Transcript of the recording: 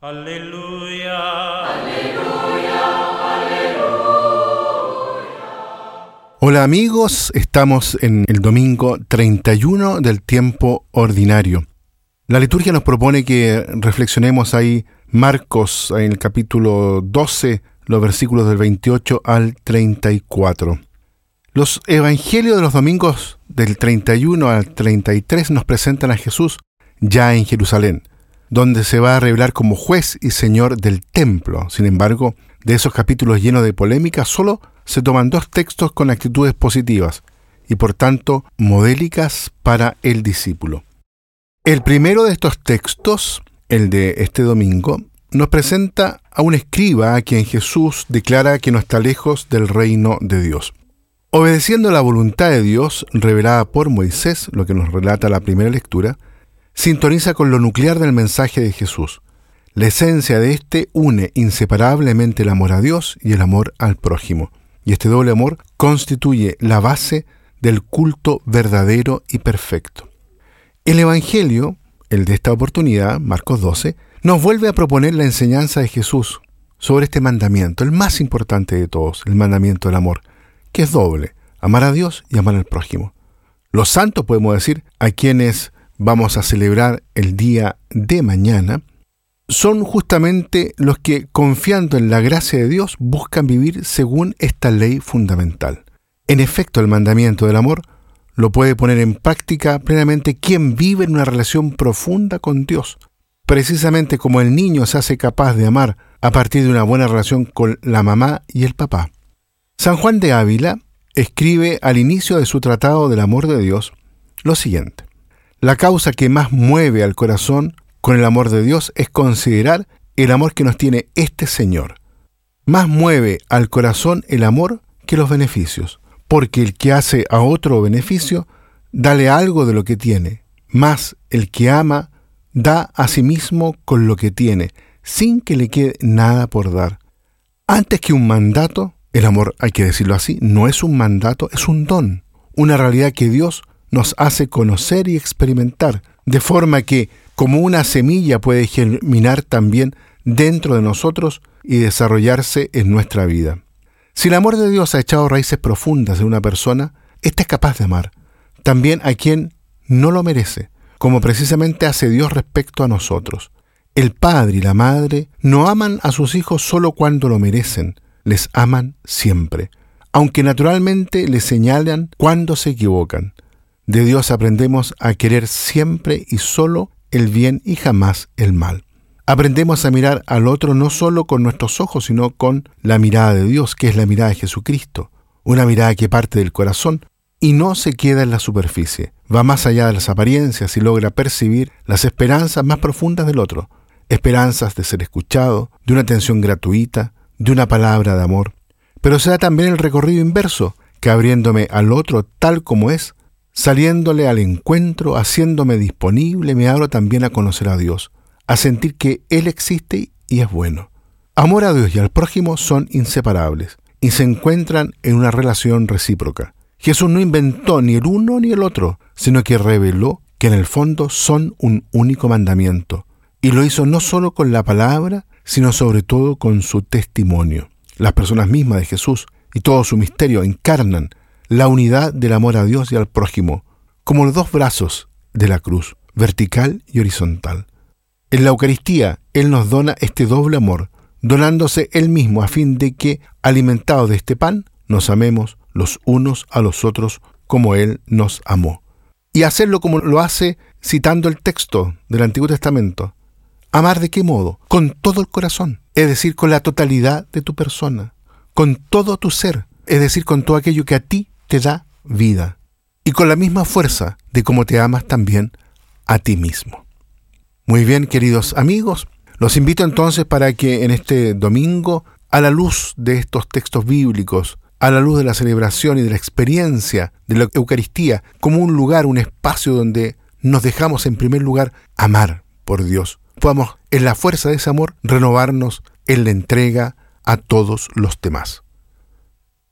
Aleluya. Hola amigos, estamos en el domingo 31 del tiempo ordinario. La liturgia nos propone que reflexionemos ahí Marcos en el capítulo 12, los versículos del 28 al 34. Los evangelios de los domingos del 31 al 33 nos presentan a Jesús ya en Jerusalén, donde se va a revelar como juez y señor del templo. Sin embargo, de esos capítulos llenos de polémica, solo se toman dos textos con actitudes positivas y por tanto modélicas para el discípulo. El primero de estos textos, el de este domingo, nos presenta a un escriba a quien Jesús declara que no está lejos del reino de Dios. Obedeciendo la voluntad de Dios revelada por Moisés, lo que nos relata la primera lectura, sintoniza con lo nuclear del mensaje de Jesús. La esencia de este une inseparablemente el amor a Dios y el amor al prójimo, y este doble amor constituye la base del culto verdadero y perfecto. El Evangelio, el de esta oportunidad, Marcos 12, nos vuelve a proponer la enseñanza de Jesús sobre este mandamiento, el más importante de todos, el mandamiento del amor, que es doble, amar a Dios y amar al prójimo. Los santos, podemos decir, a quienes vamos a celebrar el día de mañana, son justamente los que, confiando en la gracia de Dios, buscan vivir según esta ley fundamental. En efecto, el mandamiento del amor lo puede poner en práctica plenamente quien vive en una relación profunda con Dios, precisamente como el niño se hace capaz de amar a partir de una buena relación con la mamá y el papá. San Juan de Ávila escribe al inicio de su tratado del amor de Dios lo siguiente. La causa que más mueve al corazón con el amor de Dios es considerar el amor que nos tiene este Señor. Más mueve al corazón el amor que los beneficios, porque el que hace a otro beneficio, dale algo de lo que tiene, más el que ama, da a sí mismo con lo que tiene, sin que le quede nada por dar. Antes que un mandato, el amor, hay que decirlo así, no es un mandato, es un don, una realidad que Dios nos hace conocer y experimentar, de forma que, como una semilla puede germinar también dentro de nosotros y desarrollarse en nuestra vida. Si el amor de Dios ha echado raíces profundas en una persona, ésta es capaz de amar, también a quien no lo merece, como precisamente hace Dios respecto a nosotros. El padre y la madre no aman a sus hijos solo cuando lo merecen, les aman siempre, aunque naturalmente les señalan cuando se equivocan. De Dios aprendemos a querer siempre y solo el bien y jamás el mal. Aprendemos a mirar al otro no solo con nuestros ojos, sino con la mirada de Dios, que es la mirada de Jesucristo, una mirada que parte del corazón y no se queda en la superficie, va más allá de las apariencias y logra percibir las esperanzas más profundas del otro, esperanzas de ser escuchado, de una atención gratuita, de una palabra de amor. Pero se da también el recorrido inverso, que abriéndome al otro tal como es, saliéndole al encuentro, haciéndome disponible, me abro también a conocer a Dios, a sentir que Él existe y es bueno. Amor a Dios y al prójimo son inseparables y se encuentran en una relación recíproca. Jesús no inventó ni el uno ni el otro, sino que reveló que en el fondo son un único mandamiento. Y lo hizo no solo con la palabra, sino sobre todo con su testimonio. Las personas mismas de Jesús y todo su misterio encarnan la unidad del amor a Dios y al prójimo, como los dos brazos de la cruz, vertical y horizontal. En la Eucaristía, Él nos dona este doble amor, donándose Él mismo a fin de que, alimentados de este pan, nos amemos los unos a los otros como Él nos amó. Y hacerlo como lo hace citando el texto del Antiguo Testamento. ¿Amar de qué modo? Con todo el corazón, es decir, con la totalidad de tu persona, con todo tu ser, es decir, con todo aquello que a ti te da vida, y con la misma fuerza de cómo te amas también a ti mismo. Muy bien, queridos amigos, los invito entonces para que en este domingo, a la luz de estos textos bíblicos, a la luz de la celebración y de la experiencia de la Eucaristía como un lugar, un espacio donde nos dejamos en primer lugar amar por Dios. Podamos en la fuerza de ese amor renovarnos en la entrega a todos los demás.